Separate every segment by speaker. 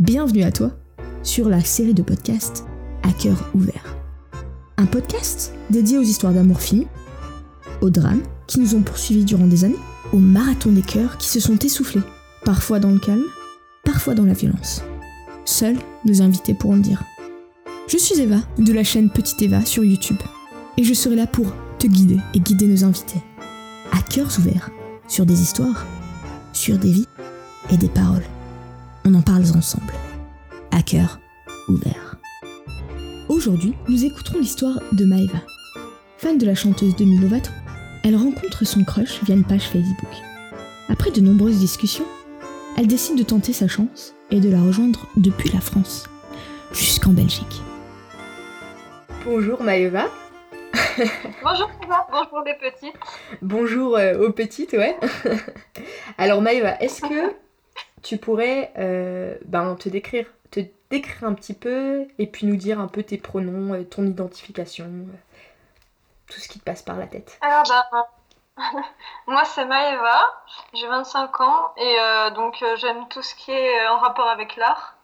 Speaker 1: Bienvenue à toi sur la série de podcasts À cœur ouvert. Un podcast dédié aux histoires d'amour fini, aux drames qui nous ont poursuivis durant des années, aux marathons des cœurs qui se sont essoufflés, parfois dans le calme, parfois dans la violence. Seuls nos invités pourront le dire. Je suis Eva de la chaîne Petite Eva sur YouTube et je serai là pour te guider et guider nos invités. À cœurs ouverts sur des histoires, sur des vies et des paroles. On en parle ensemble. À cœur ouvert. Aujourd'hui, nous écouterons l'histoire de Maeva. Fan de la chanteuse Demi Lovato, elle rencontre son crush via une page Facebook. Après de nombreuses discussions, elle décide de tenter sa chance et de la rejoindre depuis la France, jusqu'en Belgique. Bonjour Maeva.
Speaker 2: Bonjour Eva, bonjour les petites.
Speaker 1: Bonjour euh, aux petites, ouais. Alors Maëva, est-ce que tu pourrais euh, ben, te décrire, te décrire un petit peu et puis nous dire un peu tes pronoms, euh, ton identification, euh, tout ce qui te passe par la tête.
Speaker 2: Alors ben, moi c'est Maëva, j'ai 25 ans et donc j'aime tout ce qui est en rapport avec l'art.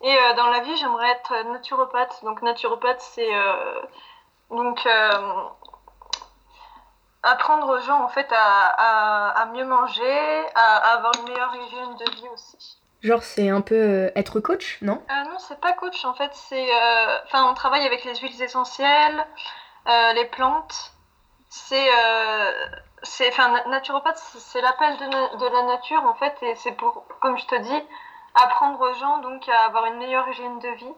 Speaker 2: Et dans la vie j'aimerais être naturopathe. Donc naturopathe c'est donc apprendre aux gens en fait à, à, à mieux manger, à, à avoir une meilleure hygiène de vie aussi.
Speaker 1: Genre c'est un peu euh, être coach, non?
Speaker 2: Euh, non, c'est pas coach en fait, c'est. euh, Enfin, on travaille avec les huiles essentielles, les plantes. C'est. c'est enfin, na- naturopathe, c'est c'est l'appel de, na- de la nature en fait, et c'est pour, comme je te dis, apprendre aux gens donc à avoir une meilleure hygiène de vie.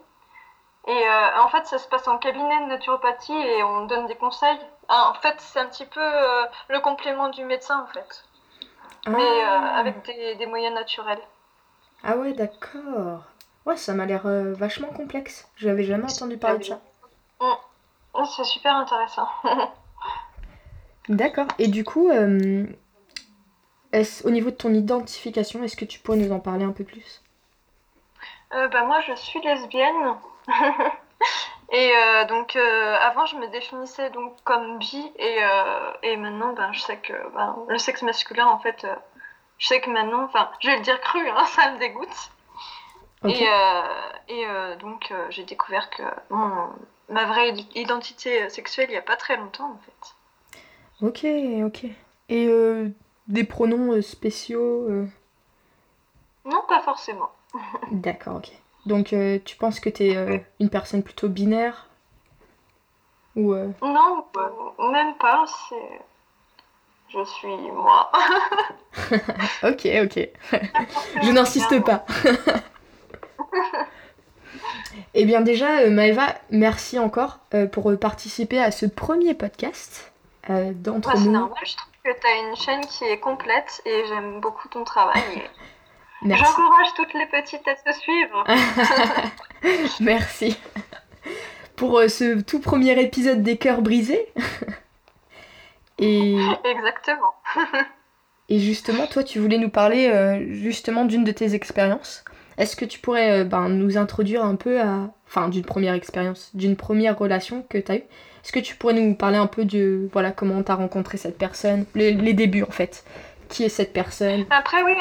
Speaker 2: Et euh, en fait, ça se passe en cabinet de naturopathie et on donne des conseils. Ah, en fait, c'est un petit peu euh, le complément du médecin en fait, mais euh,
Speaker 1: Ah.
Speaker 2: avec des, des moyens naturels.
Speaker 1: Ah ouais, d'accord. Ouais, ça m'a l'air euh, vachement complexe. J'avais jamais entendu parler de ça.
Speaker 2: Oh, c'est super intéressant.
Speaker 1: D'accord. Et du coup, euh, au niveau de ton identification, est-ce que tu pourrais nous en parler un peu plus?
Speaker 2: Euh, bah, moi, je suis lesbienne. et euh, donc, euh, avant, je me définissais donc comme bi. Et, euh, et maintenant, ben, je sais que ben, le sexe masculin, en fait, je sais que maintenant, enfin, je vais le dire cru, hein, ça me dégoûte. Et, et donc, j'ai découvert que mon- ma vraie identité sexuelle, il n'y a pas très longtemps, en fait.
Speaker 1: Ok, ok. Et euh, des pronoms euh, spéciaux euh,
Speaker 2: Non, pas forcément.
Speaker 1: D'accord, ok. Donc euh, tu penses que t'es euh, une personne plutôt binaire Ou euh,
Speaker 2: Non, même pas, c'est... Je suis moi.
Speaker 1: Ok, ok. Je n'insiste pas. Eh bien déjà, Maëva, merci encore pour participer à ce premier podcast d'entre
Speaker 2: Ouais, c'est
Speaker 1: nous.
Speaker 2: normal, je trouve que tu as une chaîne qui est complète et j'aime beaucoup ton travail. et. J'encourage toutes les petites à te suivre.
Speaker 1: Merci. Pour euh, ce tout premier épisode des cœurs brisés. Et,
Speaker 2: Exactement.
Speaker 1: et justement, toi, tu voulais nous parler euh, justement d'une de tes expériences. Est-ce que tu pourrais euh, ben, nous introduire un peu à... Enfin, d'une première expérience, d'une première relation que tu as eue? Est-ce que tu pourrais nous parler un peu de voilà, comment tu as rencontré cette personne? Les, les débuts, en fait. Qui est cette personne?
Speaker 2: Après, oui,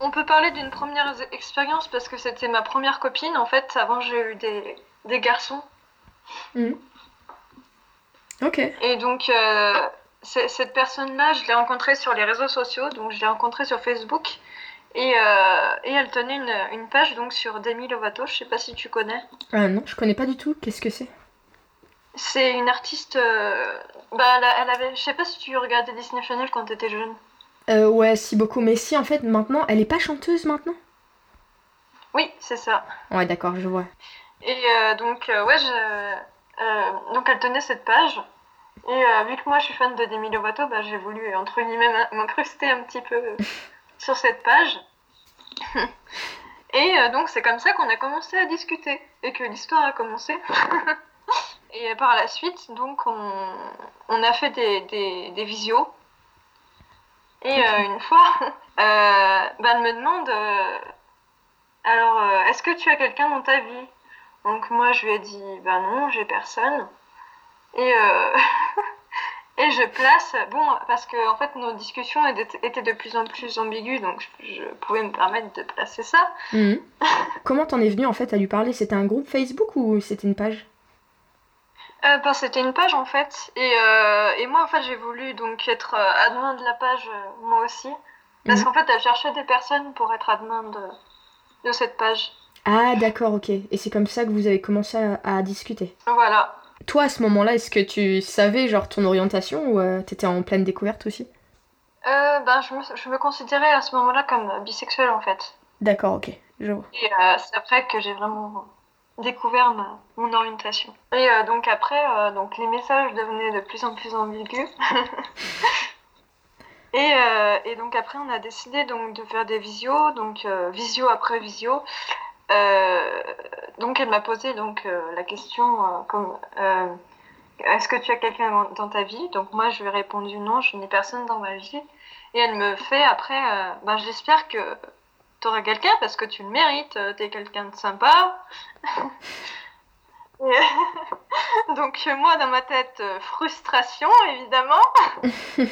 Speaker 2: on peut parler d'une première expérience parce que c'était ma première copine. En fait, avant, j'ai eu des, des garçons.
Speaker 1: Ok.
Speaker 2: Et donc, euh, cette personne-là, je l'ai rencontrée sur les réseaux sociaux. Donc, je l'ai rencontrée sur Facebook. Et, euh, et elle tenait une, une page donc sur Demi Lovato. Je sais pas si tu connais.
Speaker 1: Ah non, je connais pas du tout. Qu'est-ce que c'est?
Speaker 2: C'est une artiste. euh, bah, elle, avait. Je sais pas si tu regardais Disney Channel quand t'étais jeune.
Speaker 1: Euh, Ouais, si beaucoup. Mais si, en fait, maintenant, elle est pas chanteuse maintenant?
Speaker 2: Oui, c'est ça.
Speaker 1: Ouais, d'accord, je vois.
Speaker 2: Et euh, donc, euh, ouais, je, donc elle tenait cette page. Et vu que moi je suis fan de Demi Lovato, bah, j'ai voulu, entre guillemets, m'in- m'incruster un petit peu sur cette page. Et donc, c'est comme ça qu'on a commencé à discuter et que l'histoire a commencé. et par la suite, donc, on, on a fait des, des, des visios. Et euh, une fois, bah, elle me demande euh, Alors, est-ce que tu as quelqu'un dans ta vie? Donc, moi, je lui ai dit Bah non, j'ai personne. Et, Et je place, bon, parce que en fait nos discussions étaient de plus en plus ambiguës, donc je, pouvais me permettre de placer ça.
Speaker 1: Mhm. Comment t'en es venu en fait à lui parler? C'était un groupe Facebook ou c'était une page?
Speaker 2: Euh, ben, C'était une page en fait, et, euh, et moi en fait j'ai voulu donc être euh, admin de la page moi aussi, parce mhm. qu'en fait elle cherchait des personnes pour être admin de, de cette page.
Speaker 1: Ah d'accord, ok. Et c'est comme ça que vous avez commencé à discuter.
Speaker 2: Voilà.
Speaker 1: Toi, à ce moment-là, est-ce que tu savais genre ton orientation ou euh, t'étais en pleine découverte aussi?
Speaker 2: Euh, ben, je, me, je me considérais à ce moment-là comme bisexuelle en fait.
Speaker 1: D'accord, ok, je vois.
Speaker 2: Et euh, c'est après que j'ai vraiment découvert ma, mon orientation. Et euh, donc après, euh, donc les messages devenaient de plus en plus ambigus. et, et, donc après, on a décidé donc de faire des visios, donc visio après visio. Euh, donc elle m'a posé donc euh, la question euh, comme est-ce que tu as quelqu'un dans ta vie? Donc moi je lui ai répondu non, je n'ai personne dans ma vie. Et elle me fait après, ben, j'espère que tu auras quelqu'un parce que tu le mérites, tu es quelqu'un de sympa. donc moi dans ma tête, frustration évidemment.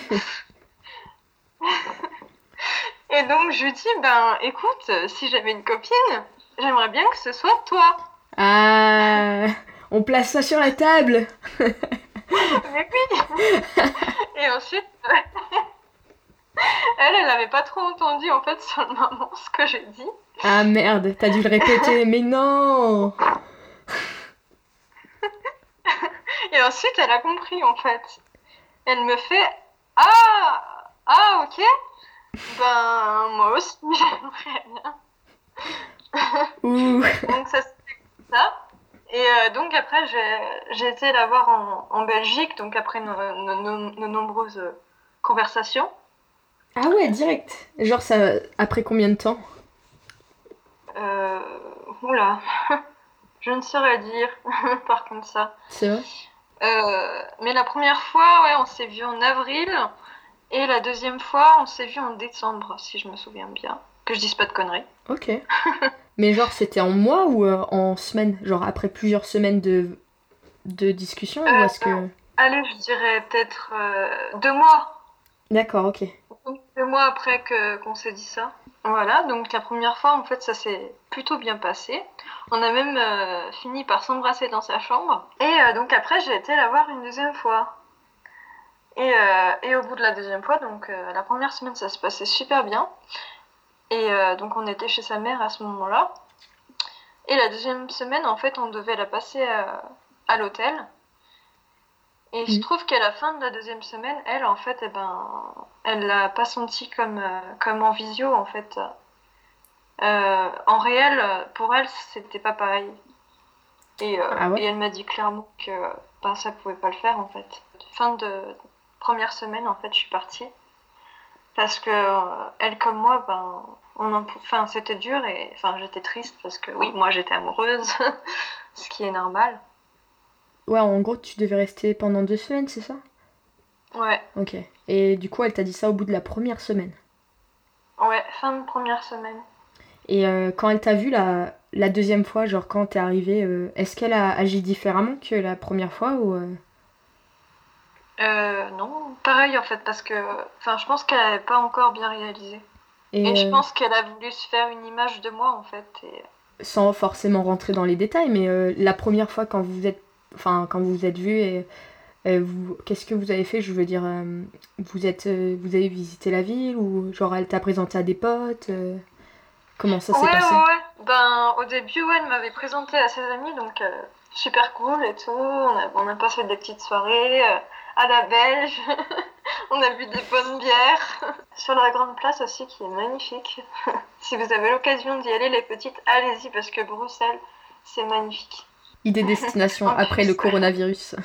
Speaker 2: Et donc je lui dis, ben écoute, si j'avais une copine, J'aimerais bien que ce soit toi.
Speaker 1: Ah, on place ça sur la table.
Speaker 2: Mais oui. Et ensuite, elle, elle n'avait pas trop entendu en fait sur le moment ce que j'ai dit.
Speaker 1: Ah merde, t'as dû le répéter, mais non.
Speaker 2: Et ensuite, elle a compris en fait. Elle me fait Ah, ah, ok. Ben moi aussi, j'aimerais bien donc ça ça. Et euh, donc après, j'ai été la voir en, en, Belgique, donc après nos, nos, nombreuses conversations.
Speaker 1: Ah ouais, direct. Genre ça, après combien de temps?
Speaker 2: Euh, Oula, je ne saurais dire par contre ça.
Speaker 1: C'est vrai?
Speaker 2: Euh, Mais la première fois, ouais, on s'est vu en avril. Et la deuxième fois, on s'est vu en décembre, si je me souviens bien. Que je dise pas de conneries.
Speaker 1: Ok. Mais genre, c'était en mois ou euh, en semaine? Genre après plusieurs semaines de, de discussion ou est-ce que... Euh,
Speaker 2: allez, je dirais peut-être euh, deux mois.
Speaker 1: D'accord, ok.
Speaker 2: Deux mois après qu'on s'est dit ça. Voilà, donc la première fois, en fait, ça s'est plutôt bien passé. On a même fini par s'embrasser dans sa chambre. Et donc après, j'ai été la voir une deuxième fois. Et, et au bout de la deuxième fois, donc la première semaine, ça se passait super bien. Et euh, donc on était chez sa mère à ce moment-là. Et la deuxième semaine, en fait, on devait la passer à l'hôtel. Et je trouve qu'à la fin de la deuxième semaine, elle, en fait, eh ben, elle l'a pas senti comme, euh, comme en visio, en fait. Euh, en réel, pour elle, c'était pas pareil. Et, ah et elle m'a dit clairement que ben, ça pouvait pas le faire, en fait. Fin de première semaine, en fait, je suis partie. Parce que elle comme moi, ben, on enfin, c'était dur et enfin, j'étais triste parce que oui, moi j'étais amoureuse, ce qui est normal.
Speaker 1: Ouais, en gros, tu devais rester pendant deux semaines, c'est ça?
Speaker 2: Ouais.
Speaker 1: Ok. Et du coup, elle t'a dit ça au bout de la première semaine?
Speaker 2: Ouais, fin de première semaine.
Speaker 1: Et euh, quand elle t'a vu la, la deuxième fois, genre quand t'es arrivé, euh, est-ce qu'elle a agi différemment que la première fois ou euh?
Speaker 2: Euh, non, pareil en fait, parce que enfin, je pense qu'elle n'avait pas encore bien réalisé. Et, je pense qu'elle a voulu se faire une image de moi en fait.
Speaker 1: Sans forcément rentrer dans les détails, mais euh, la première fois quand vous êtes, enfin quand vous vous êtes vus et, qu'est-ce que vous avez fait? Je veux dire, vous êtes, vous avez visité la ville ou genre elle t'a présenté à des potes Comment ça s'est passé?
Speaker 2: ouais, ouais. Ben au début, ouais, elle m'avait présenté à ses amis, donc super cool et tout. On a, on a passé des petites soirées à la belge. on a bu des bonnes bières. Sur la grande place aussi, qui est magnifique. si vous avez l'occasion d'y aller, les petites, allez-y parce que Bruxelles, c'est magnifique.
Speaker 1: Idée destination après le coronavirus.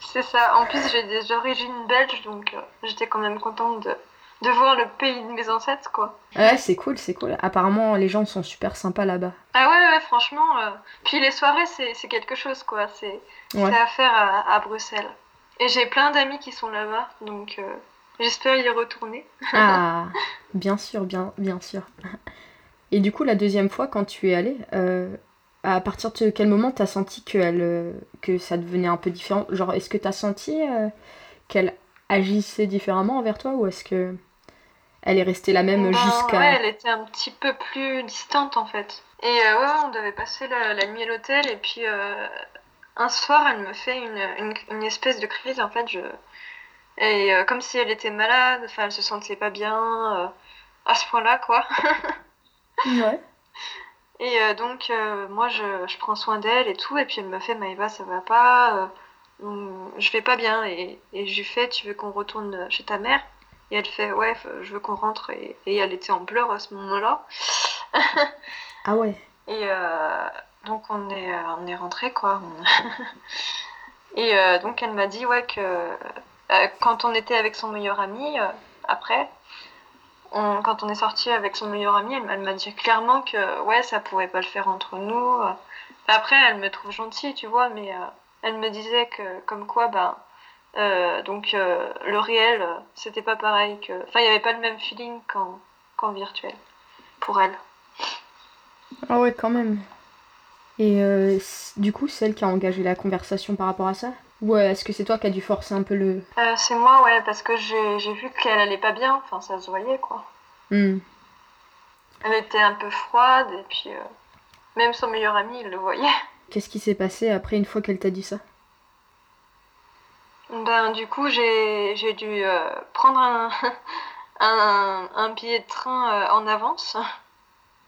Speaker 2: c'est ça. En plus, j'ai des origines belges, donc euh, j'étais quand même contente de, de voir le pays de mes ancêtres, quoi.
Speaker 1: Ouais, c'est cool, c'est cool. Apparemment, les gens sont super sympas là-bas.
Speaker 2: Ah ouais, ouais, franchement. Euh, puis les soirées, c'est quelque chose, quoi. C'est à faire à Bruxelles. Et j'ai plein d'amis qui sont là-bas, donc euh, j'espère y retourner.
Speaker 1: ah, bien sûr, bien, bien sûr. Et du coup, la deuxième fois, quand tu es allée, euh, à partir de quel moment t'as senti que, elle, euh, que ça devenait un peu différent? Genre, est-ce que t'as senti qu'elle agissait différemment envers toi ou est-ce que elle est restée la même
Speaker 2: Ben,
Speaker 1: jusqu'à.
Speaker 2: Ouais, elle était un petit peu plus distante en fait. Et euh, ouais, on devait passer la, la nuit à l'hôtel et puis euh, un soir, elle me fait une, une, une espèce de crise en fait. Je... Et euh, comme si elle était malade, enfin elle se sentait pas bien euh, à ce point-là quoi.
Speaker 1: Ouais.
Speaker 2: Et euh, donc euh, moi je, je prends soin d'elle et tout et puis elle me fait Maëva ça va pas, euh, je vais pas bien et, et je lui fais tu veux qu'on retourne chez ta mère? Et elle fait ouais je veux qu'on rentre et, et elle était en pleurs à ce moment-là.
Speaker 1: Ah ouais.
Speaker 2: Et donc on est, on est rentré quoi. Et donc elle m'a dit ouais que quand on était avec son meilleur ami après, quand on est sorti avec son meilleur ami, elle, m'a- dit clairement que ouais ça pouvait pas le faire entre nous. Après elle me trouve gentille tu vois, mais euh, elle me disait que comme quoi ben euh, donc euh, le réel c'était pas pareil que, enfin il y avait pas le même feeling qu'en qu'en virtuel pour elle.
Speaker 1: Ah ouais, quand même. Et du coup, c'est elle qui a engagé la conversation par rapport à ça? Ou euh, est-ce que c'est toi qui as dû forcer un peu le.
Speaker 2: Euh, c'est moi, ouais, parce que j'ai vu qu'elle allait pas bien, enfin ça se voyait quoi.
Speaker 1: Hmm.
Speaker 2: Elle était un peu froide et puis euh, même son meilleur ami il le voyait.
Speaker 1: Qu'est-ce qui s'est passé après une fois qu'elle t'a dit ça
Speaker 2: Ben du coup j'ai j'ai dû euh, prendre un, un, un billet de train en avance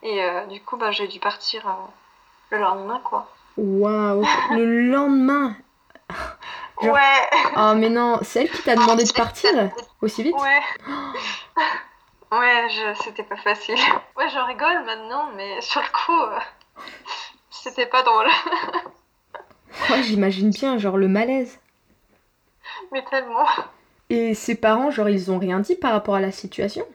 Speaker 2: et du coup ben, j'ai dû partir le lendemain quoi.
Speaker 1: Waouh Le lendemain Genre-
Speaker 2: Ouais,
Speaker 1: Oh mais non, c'est elle qui t'a demandé de partir aussi vite
Speaker 2: ouais. Ouais, je, c'était pas facile. Ouais, je rigole maintenant, mais sur le coup, euh, c'était pas drôle.
Speaker 1: Ouais, j'imagine bien, genre le malaise.
Speaker 2: Mais tellement.
Speaker 1: Et ses parents, genre, ils ont rien dit par rapport à la situation?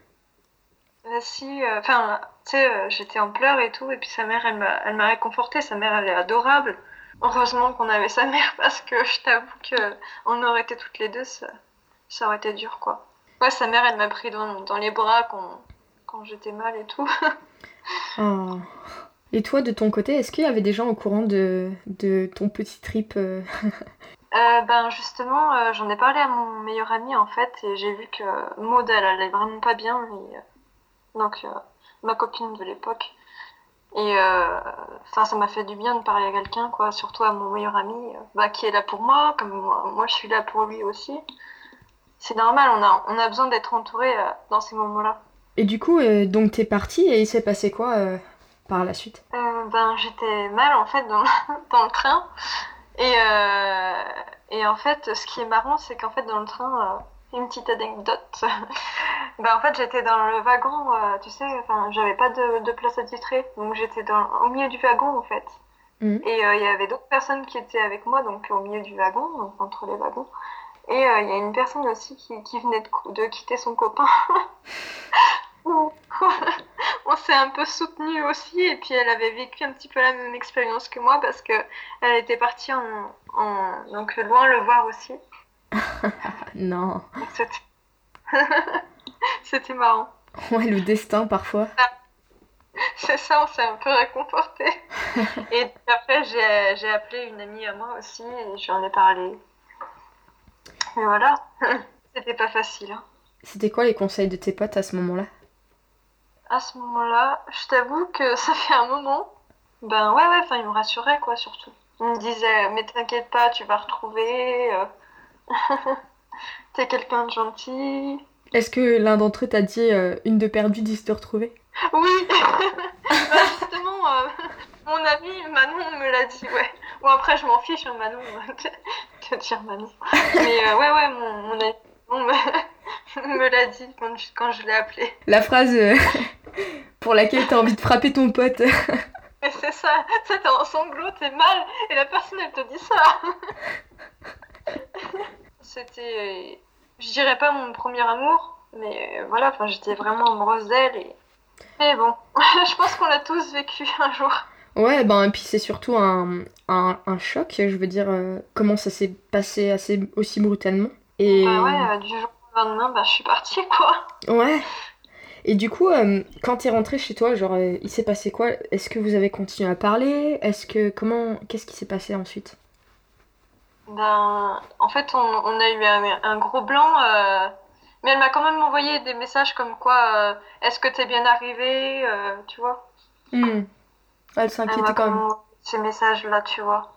Speaker 2: Euh, si, euh, enfin, tu sais, euh, j'étais en pleurs et tout, et puis sa mère, elle m'a, elle m'a réconfortée. Sa mère, elle est adorable. Heureusement qu'on avait sa mère, parce que je t'avoue que on aurait été toutes les deux, ça, ça aurait été dur, quoi. Ouais, sa mère, elle m'a pris dans, dans les bras quand, quand j'étais mal et tout.
Speaker 1: Oh. Et toi, de ton côté, est-ce qu'il y avait des gens au courant de, de ton petit trip euh,
Speaker 2: Euh, ben justement, euh, j'en ai parlé à mon meilleur ami en fait, et j'ai vu que Maud, elle allait vraiment pas bien, et, euh, donc ma copine de l'époque. Et euh, enfin, ça m'a fait du bien de parler à quelqu'un, quoi, surtout à mon meilleur ami, euh, bah, qui est là pour moi, comme moi, moi je suis là pour lui aussi. C'est normal, on a, on a besoin d'être entouré euh, dans ces moments-là.
Speaker 1: Et du coup, euh, donc t'es partie et il s'est passé quoi par la suite?
Speaker 2: Ben, j'étais mal en fait dans, dans le train. Et, et en fait, ce qui est marrant, c'est qu'en fait, dans le train, une petite anecdote. ben, en fait, j'étais dans le wagon, euh, tu sais, enfin, j'avais pas de, de place attitrée. Donc, j'étais au milieu du wagon en fait.
Speaker 1: Mhm.
Speaker 2: Et euh, il y avait d'autres personnes qui étaient avec moi, donc au milieu du wagon, donc, entre les wagons. Et euh, il y a une personne aussi qui, qui venait de, de quitter son copain. on s'est un peu soutenu aussi et puis elle avait vécu un petit peu la même expérience que moi parce que elle était partie en, en- donc loin le voir aussi
Speaker 1: Non.
Speaker 2: c'était marrant
Speaker 1: Ouais, le destin parfois.
Speaker 2: c'est ça on s'est un peu réconforté et après j'ai appelé une amie à moi aussi et je lui en ai parlé mais voilà c'était pas facile hein.
Speaker 1: C'était quoi les conseils de tes potes à ce moment-là?
Speaker 2: À ce moment-là, je t'avoue que ça fait un moment. Ben ouais, ouais, enfin, ils me rassuraient, quoi, surtout. Ils me disaient, mais t'inquiète pas, tu vas retrouver. Euh, T'es quelqu'un de gentil.
Speaker 1: Est-ce que l'un d'entre eux t'a dit euh, une de perdue, dix de retrouvée
Speaker 2: Oui Ben, Justement, euh, mon ami Manon me l'a dit, ouais. Bon, après, je m'en fiche, hein, Manon. que dire Manon Mais euh, ouais, ouais, mon, mon ami Manon me, me l'a dit quand je, quand je l'ai appelé.
Speaker 1: La phrase euh, pour laquelle t'as envie de frapper ton pote.
Speaker 2: Mais c'est ça, t'es en sanglots, t'es mal, et la personne elle te dit ça. C'était, je dirais pas mon premier amour, mais voilà, enfin j'étais vraiment amoureuse d'elle et. Mais bon, je pense qu'on l'a tous vécu un jour.
Speaker 1: Ouais, ben, et puis c'est surtout un, un, un choc, je veux dire, euh, comment ça s'est passé assez aussi brutalement. Et
Speaker 2: Bah ouais, euh, du jour au lendemain, bah je suis partie quoi.
Speaker 1: ouais. Et du coup, euh, quand t'es rentré chez toi, genre, euh, il s'est passé quoi? Est-ce que vous avez continué à parler? Est-ce que comment Qu'est-ce qui s'est passé ensuite?
Speaker 2: Ben, en fait, on, on a eu un, un gros blanc, euh, mais elle m'a quand même envoyé des messages comme quoi, euh, est-ce que t'es bien arrivé, euh, tu vois.
Speaker 1: Hmm. Elle s'inquiétait quand même.
Speaker 2: ces messages-là, tu vois.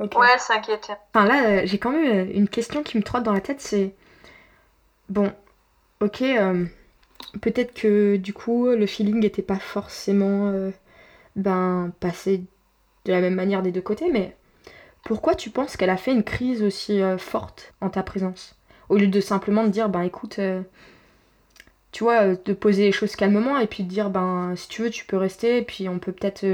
Speaker 2: Ouais, elle s'inquiétait.
Speaker 1: Enfin là, j'ai quand même une question qui me trotte dans la tête, c'est... Bon, ok, peut-être que du coup, le feeling n'était pas forcément ben, passé de la même manière des deux côtés, mais pourquoi tu penses qu'elle a fait une crise aussi euh, forte en ta présence? Au lieu de simplement te dire, ben écoute, euh, tu vois, euh, de poser les choses calmement et puis de dire, ben si tu veux, tu peux rester, et puis on peut peut-être,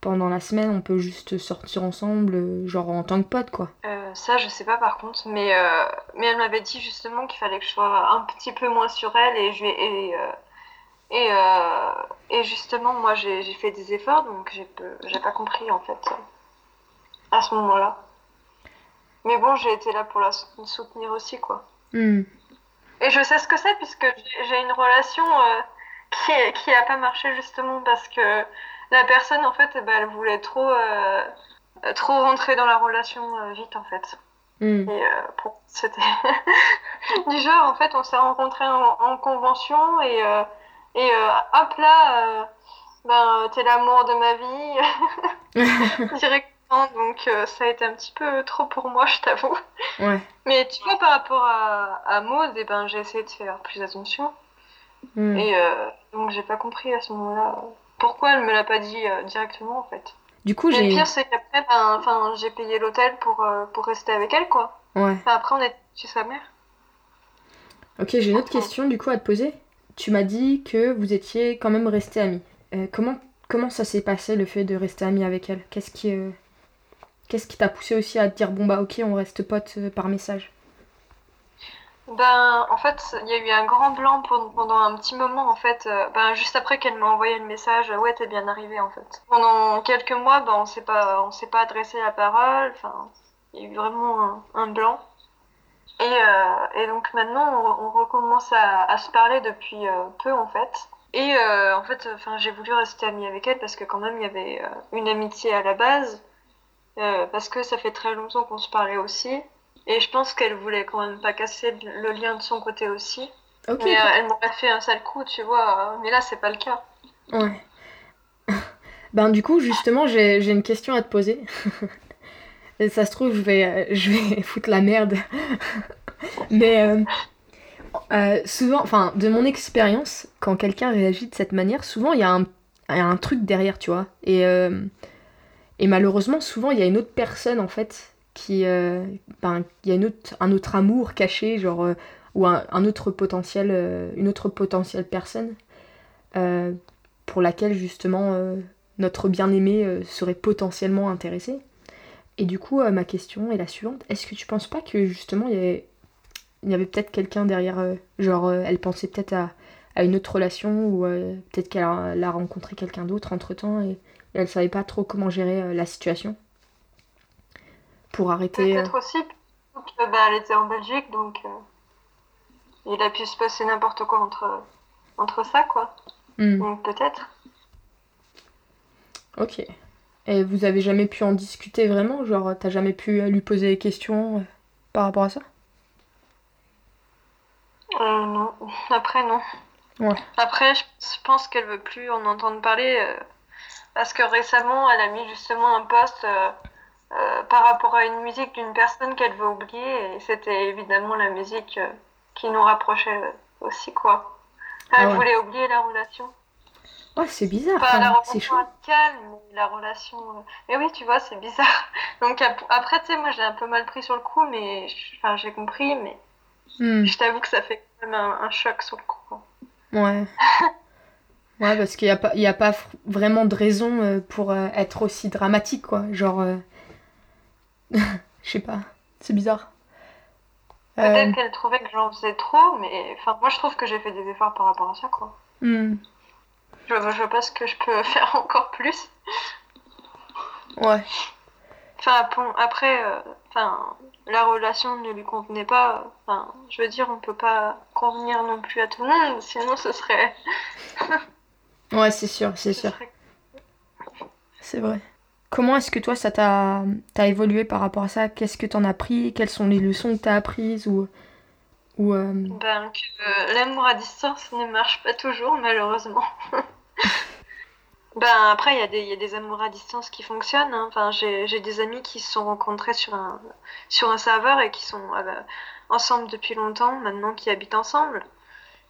Speaker 1: pendant la semaine, on peut juste sortir ensemble, genre en tant que pote, quoi.
Speaker 2: Ça, je sais pas par contre, mais, elle m'avait dit justement qu'il fallait que je sois un petit peu moins sur elle et je vais et, et, et justement moi j'ai fait des efforts donc j'ai pas compris en fait à ce moment-là. Mais bon, j'ai été là pour la sou- soutenir aussi quoi.
Speaker 1: Hmm.
Speaker 2: Et je sais ce que c'est puisque j'ai une relation euh, qui qui a pas marché justement parce que la personne en fait eh ben, elle voulait trop euh, trop rentrer dans la relation euh, vite en fait.
Speaker 1: Hmm.
Speaker 2: Et pour c'était du genre en fait on s'est rencontrés en, en convention et et hop là ben t'es l'amour de ma vie directement donc euh, ça a été un petit peu trop pour moi je t'avoue
Speaker 1: Ouais.
Speaker 2: mais tu vois par rapport à, à Maud eh ben j'ai essayé de faire plus attention
Speaker 1: Hmm.
Speaker 2: et euh, donc j'ai pas compris à ce moment-là euh, pourquoi elle me l'a pas dit euh, directement en fait
Speaker 1: Du coup,
Speaker 2: mais le
Speaker 1: j'ai.
Speaker 2: pire c'est qu'après ben j'ai payé l'hôtel pour pour rester avec elle quoi
Speaker 1: Ouais.
Speaker 2: Enfin, après on est chez sa mère
Speaker 1: Ok, j'ai une autre question du coup à te poser. Tu m'as dit que vous étiez quand même restés amis. Comment, comment ça s'est passé le fait de rester amis avec elle? Qu'est-ce qui, euh, qu'est-ce qui t'a poussé aussi à te dire bon bah ok on reste potes euh, par message?
Speaker 2: Ben, en fait, il y a eu un grand blanc pendant un petit moment, en fait. euh, ben, juste après qu'elle m'a envoyé le message, euh, ouais, t'es bien arrivé, en fait. Pendant quelques mois, ben, on s'est pas, on s'est pas adressé la parole. Enfin, il y a eu vraiment un, blanc. Et, et donc maintenant, on, recommence à, se parler depuis peu, en fait. Et en fait, enfin, j'ai voulu rester amie avec elle parce que quand même, il y avait une amitié à la base. Euh, parce que ça fait très longtemps qu'on se parlait aussi. Et je pense qu'elle voulait quand même pas casser le lien de son côté aussi.
Speaker 1: Ok.
Speaker 2: Mais euh, elle m'aurait fait un sale coup, tu vois. Mais là, c'est pas le cas.
Speaker 1: Ouais. ben du coup justement j'ai, j'ai une question à te poser. Et ça se trouve je vais, je vais foutre la merde. Mais euh, euh, souvent, enfin de mon expérience, quand quelqu'un réagit de cette manière, souvent il y a un, il y a un truc derrière, tu vois. Et, euh, et malheureusement souvent il y a une autre personne en fait qui, euh, ben, il y a un autre amour caché, genre euh, ou un, autre potentiel, euh, une autre potentielle personne. pour laquelle justement notre bien-aimé serait potentiellement intéressé. Et du coup, ma question est la suivante. Est-ce que tu penses pas que justement il y avait, peut-être quelqu'un derrière, genre elle pensait peut-être à, une autre relation ou peut-être qu'elle a, rencontré quelqu'un d'autre entre-temps et, et elle savait pas trop comment gérer euh, la situation pour arrêter... euh,
Speaker 2: Peut-être aussi que bah, elle était en Belgique, donc euh, il a pu se passer n'importe quoi entre, entre ça, quoi.
Speaker 1: hmm,
Speaker 2: Donc peut-être.
Speaker 1: ok. Et vous avez jamais pu en discuter vraiment? Genre, t'as jamais pu euh, lui poser des questions euh, par rapport à ça?
Speaker 2: Euh, non. Après, non.
Speaker 1: Ouais.
Speaker 2: Après, je pense qu'elle veut plus en entendre parler euh, parce que récemment, elle a mis justement un post euh, euh, par rapport à une musique d'une personne qu'elle veut oublier et c'était évidemment la musique euh, qui nous rapprochait aussi, quoi. Elle
Speaker 1: Ah ouais.
Speaker 2: voulait oublier la relation.
Speaker 1: Oh, c'est bizarre,
Speaker 2: Pas la relation amicale, mais la relation. Mais oui, tu vois, c'est bizarre. Donc ap- après, tu sais, moi j'ai un peu mal pris sur le coup, mais enfin, j'ai compris, mais
Speaker 1: Hmm,
Speaker 2: je t'avoue que ça fait quand même un, un choc sur le coup.
Speaker 1: ouais. Ouais, parce qu'il n'y a pas, il y a pas vraiment de raison euh, pour euh, être aussi dramatique, quoi. Genre. euh, Je sais pas, c'est bizarre. Euh,
Speaker 2: Peut-être qu'elle trouvait que j'en faisais trop, mais enfin, moi je trouve que j'ai fait des efforts par rapport à ça, quoi.
Speaker 1: hmm,
Speaker 2: Je, je vois pas ce que je peux faire encore plus.
Speaker 1: Ouais.
Speaker 2: Enfin, bon, après, euh, enfin, la relation ne lui convenait pas. Enfin, je veux dire, on peut pas convenir non plus à tout le monde, sinon ce serait.
Speaker 1: Ouais, c'est sûr, c'est
Speaker 2: ce
Speaker 1: sûr. C'est vrai. comment est-ce que toi, ça t'a évolué par rapport à ça? Qu'est-ce que t'en as appris Quelles sont les leçons que t'as apprises ou, ou euh,
Speaker 2: Ben, que l'amour à distance ne marche pas toujours, malheureusement. ben, après, il y, a des- il y a des amours à distance qui fonctionnent. hein. Enfin, j'ai des amis qui se sont rencontrés sur un, sur un serveur et qui sont euh, ben, ensemble depuis longtemps, maintenant qui habitent ensemble.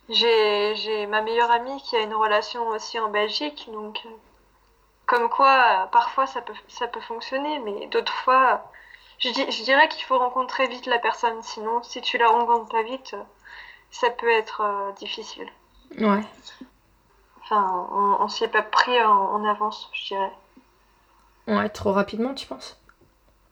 Speaker 2: J'ai ma meilleure amie qui a une relation aussi en Belgique, donc euh, comme quoi, parfois ça peut, ça peut fonctionner, mais d'autres fois, je, di- je dirais qu'il faut rencontrer vite la personne, sinon si tu la rencontres pas vite, euh, ça peut être euh, difficile.
Speaker 1: Ouais.
Speaker 2: Enfin, on, on s'y est pas pris en, en avance, je dirais.
Speaker 1: Ouais, trop rapidement, tu penses?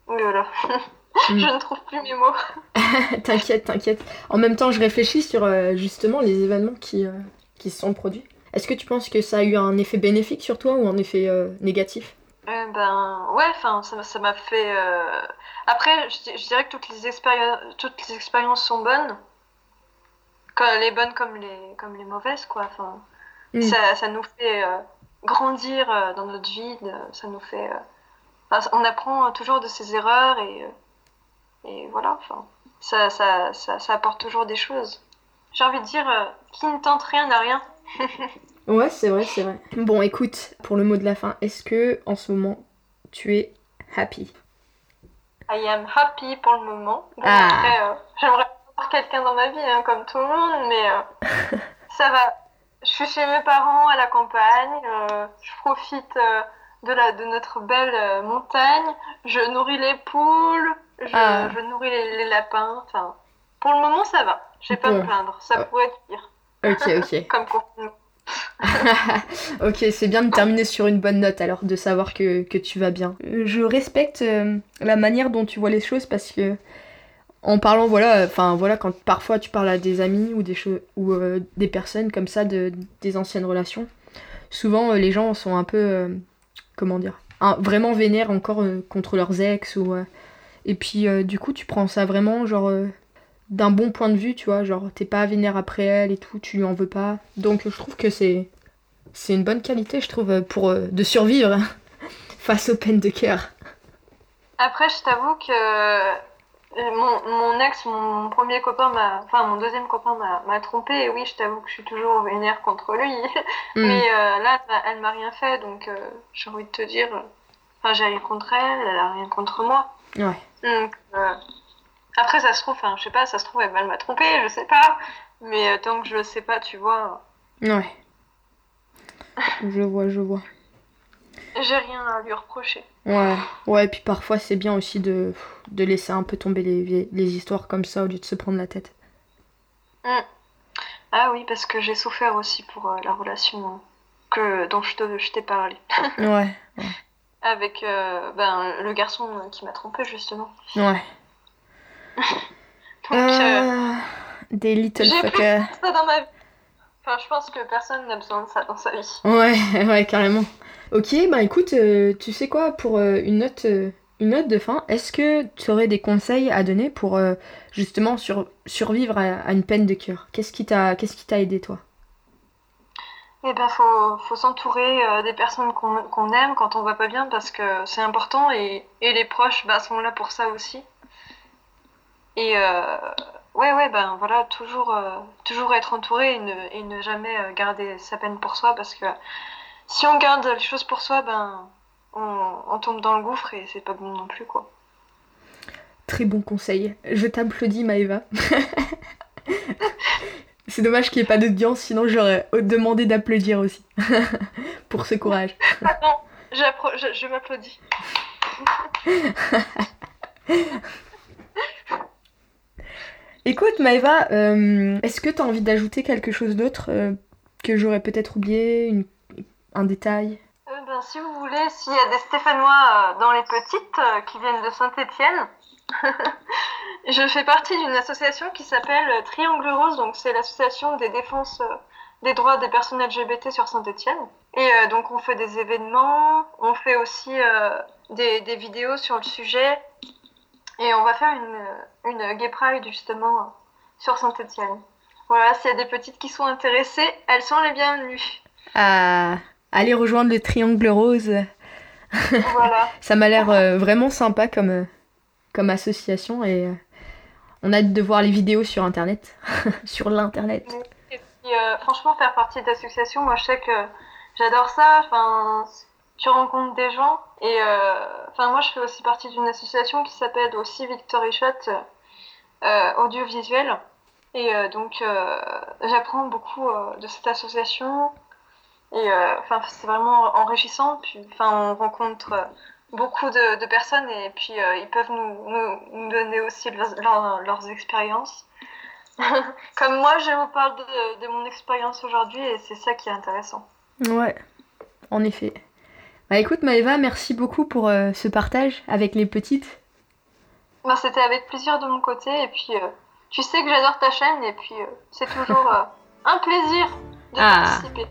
Speaker 2: Oh là là.
Speaker 1: Mm.
Speaker 2: Je ne trouve plus mes mots.
Speaker 1: T'inquiète, t'inquiète. En même temps, je réfléchis sur euh, justement les événements qui, euh, qui se sont produits. Est-ce que tu penses que ça a eu un effet bénéfique sur toi ou un effet euh, négatif?
Speaker 2: Ben ouais, enfin ça m'a fait. Après, je, di- je dirais que toutes les expériences, toutes les expériences sont bonnes, les bonnes comme les comme les mauvaises quoi. Enfin,
Speaker 1: Mm.
Speaker 2: ça, ça nous fait grandir dans notre vie, ça nous fait. on apprend toujours de ses erreurs et et voilà. Enfin, ça, ça ça ça apporte toujours des choses. J'ai envie de dire, euh, qui ne tente rien n'a rien.
Speaker 1: Ouais, c'est vrai, c'est vrai. Bon, écoute, pour le mot de la fin, est-ce que en ce moment tu es happy?
Speaker 2: I am happy pour le moment. Bon,
Speaker 1: Ah.
Speaker 2: après, euh, j'aimerais avoir quelqu'un dans ma vie, hein, comme tout le monde, mais euh, ça va. Je suis chez mes parents à la campagne, je profite de, la, de notre belle euh, montagne, je nourris les poules, je,
Speaker 1: Ah.
Speaker 2: je nourris les, les lapins. Enfin, pour le moment, ça va. Je vais pas me plaindre. Ça
Speaker 1: Ah.
Speaker 2: pourrait être pire,
Speaker 1: Ok, ok.
Speaker 2: comme confinement.
Speaker 1: ok, c'est bien de terminer sur une bonne note alors, de savoir que, que tu vas bien. Euh, Je respecte euh, la manière dont tu vois les choses parce que en parlant, voilà, enfin voilà, quand parfois tu parles à des amis ou des ou euh, des personnes comme ça de des anciennes relations, souvent euh, les gens sont un peu, euh, comment dire, un- vraiment vénères encore euh, contre leurs ex ou euh, et puis euh, du coup tu prends ça vraiment genre d'un bon point de vue, tu vois, genre t'es pas vénère après elle et tout, tu lui en veux pas. Donc je trouve que c'est c'est une bonne qualité, je trouve, pour de survivre face aux peines de cœur.
Speaker 2: Après, je t'avoue que mon, mon ex, mon premier copain m'a. Enfin, mon deuxième copain m'a m'a trompé. Et oui, je t'avoue que je suis toujours vénère contre lui.
Speaker 1: Hmm.
Speaker 2: Mais euh, là, elle m'a- rien fait. Donc, euh, j'ai envie de te dire. euh, Enfin, j'ai rien contre elle, elle a rien contre moi.
Speaker 1: Ouais.
Speaker 2: Donc, euh, après, ça se trouve, enfin, je sais pas, ça se trouve, elle elle m'a trompé, je sais pas. Mais tant que je le sais pas, tu vois,
Speaker 1: Ouais. Je vois, je vois.
Speaker 2: j'ai rien à lui reprocher.
Speaker 1: Ouais, ouais, puis parfois c'est bien aussi de, de laisser un peu tomber les, les histoires comme ça au lieu de se prendre la tête.
Speaker 2: Ah oui, parce que j'ai souffert aussi pour euh, la relation que, dont je te- je t'ai parlé.
Speaker 1: Ouais,
Speaker 2: avec euh, ben, le garçon euh, qui m'a trompé justement.
Speaker 1: ouais.
Speaker 2: Donc euh,
Speaker 1: Ah, des little fuckers.
Speaker 2: Enfin, je pense que personne n'a besoin de ça dans sa vie.
Speaker 1: Ouais, ouais, carrément. Ok, bah écoute, euh, tu sais quoi, pour euh, une note, euh, une note de fin, est-ce que tu aurais des conseils à donner pour justement sur, survivre à, une peine de cœur? Qu'est-ce qui t'a, aidé toi?
Speaker 2: Et ben, faut, faut s'entourer des personnes qu'on aime quand on va pas bien parce que c'est important et, les proches bah, sont là pour ça aussi. Et ouais, ouais, ben voilà, toujours, toujours être entouré et ne, jamais garder sa peine pour soi parce que si on garde les choses pour soi, ben on, on tombe dans le gouffre et c'est pas bon non plus quoi.
Speaker 1: Très bon conseil. Je t'applaudis, Maëva. C'est dommage qu'il n'y ait pas d'audience, sinon j'aurais demandé d'applaudir aussi. pour ce courage.
Speaker 2: J'appro- je, je m'applaudis.
Speaker 1: Écoute, Maëva, euh, est-ce que tu as envie d'ajouter quelque chose d'autre euh, que j'aurais peut-être oublié une- Un détail
Speaker 2: Euh, ben, si vous voulez, s'il y a des Stéphanois euh, dans les petites euh, qui viennent de Saint-Étienne, je fais partie d'une association qui s'appelle euh, Triangle Rose, donc c'est l'association des défenses euh, des droits des personnes LGBT sur Saint-Étienne. Et euh, donc on fait des événements, on fait aussi euh, des, des vidéos sur le sujet, et on va faire une, une Gay Pride justement euh, sur Saint-Étienne. Voilà, s'il y a des petites qui sont intéressées, elles sont les bienvenues.
Speaker 1: à aller rejoindre le Triangle Rose
Speaker 2: Voilà.
Speaker 3: Ça m'a l'air euh, vraiment sympa comme, euh, comme association et euh, on a hâte de voir les vidéos sur internet. sur l'internet.
Speaker 2: Et puis, euh, franchement, faire partie d'associations, moi je sais que j'adore ça. Enfin, tu rencontres des gens. Et enfin, moi je fais aussi partie d'une association qui s'appelle aussi Victory Shot audiovisuel. Et donc, j'apprends beaucoup de cette association. Et euh, enfin, c'est vraiment enrichissant. Puis, enfin, on rencontre euh, beaucoup de, de personnes et puis euh, ils peuvent nous, nous, nous donner aussi leurs- leurs- leurs expériences. Comme moi, je vous parle de, de mon expérience aujourd'hui et c'est ça qui est intéressant.
Speaker 3: Ouais, en effet. Bah écoute Maëva, merci beaucoup pour euh, ce partage avec les petites.
Speaker 2: Ben, C'était avec plaisir de mon côté et puis euh, tu sais que j'adore ta chaîne et puis euh, c'est toujours un plaisir de
Speaker 3: Ah.
Speaker 2: participer.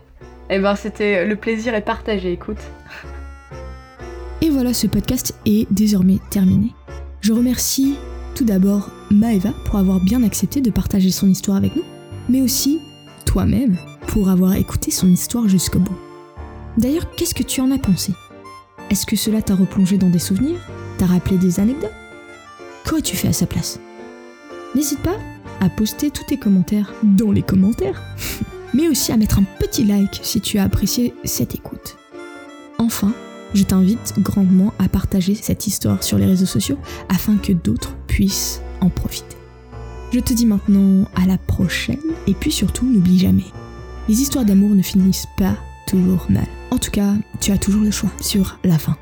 Speaker 3: Et ben c'était le plaisir est partagé, écoute.
Speaker 1: Et voilà, ce podcast est désormais terminé. Je remercie tout d'abord Maeva pour avoir bien accepté de partager son histoire avec nous, mais aussi toi-même pour avoir écouté son histoire jusqu'au bout. D'ailleurs, qu'est-ce que tu en as pensé? Est-ce que cela t'a replongé dans des souvenirs? T'a rappelé des anecdotes? Qu'aurais-tu fait à sa place? N'hésite pas à poster tous tes commentaires dans les commentaires, mais aussi à mettre un petit like si tu as apprécié cette écoute. Enfin, je t'invite grandement à partager cette histoire sur les réseaux sociaux afin que d'autres puissent en profiter. Je te dis maintenant à la prochaine et puis surtout n'oublie jamais, les histoires d'amour ne finissent pas toujours mal. En tout cas, tu as toujours le choix sur la fin.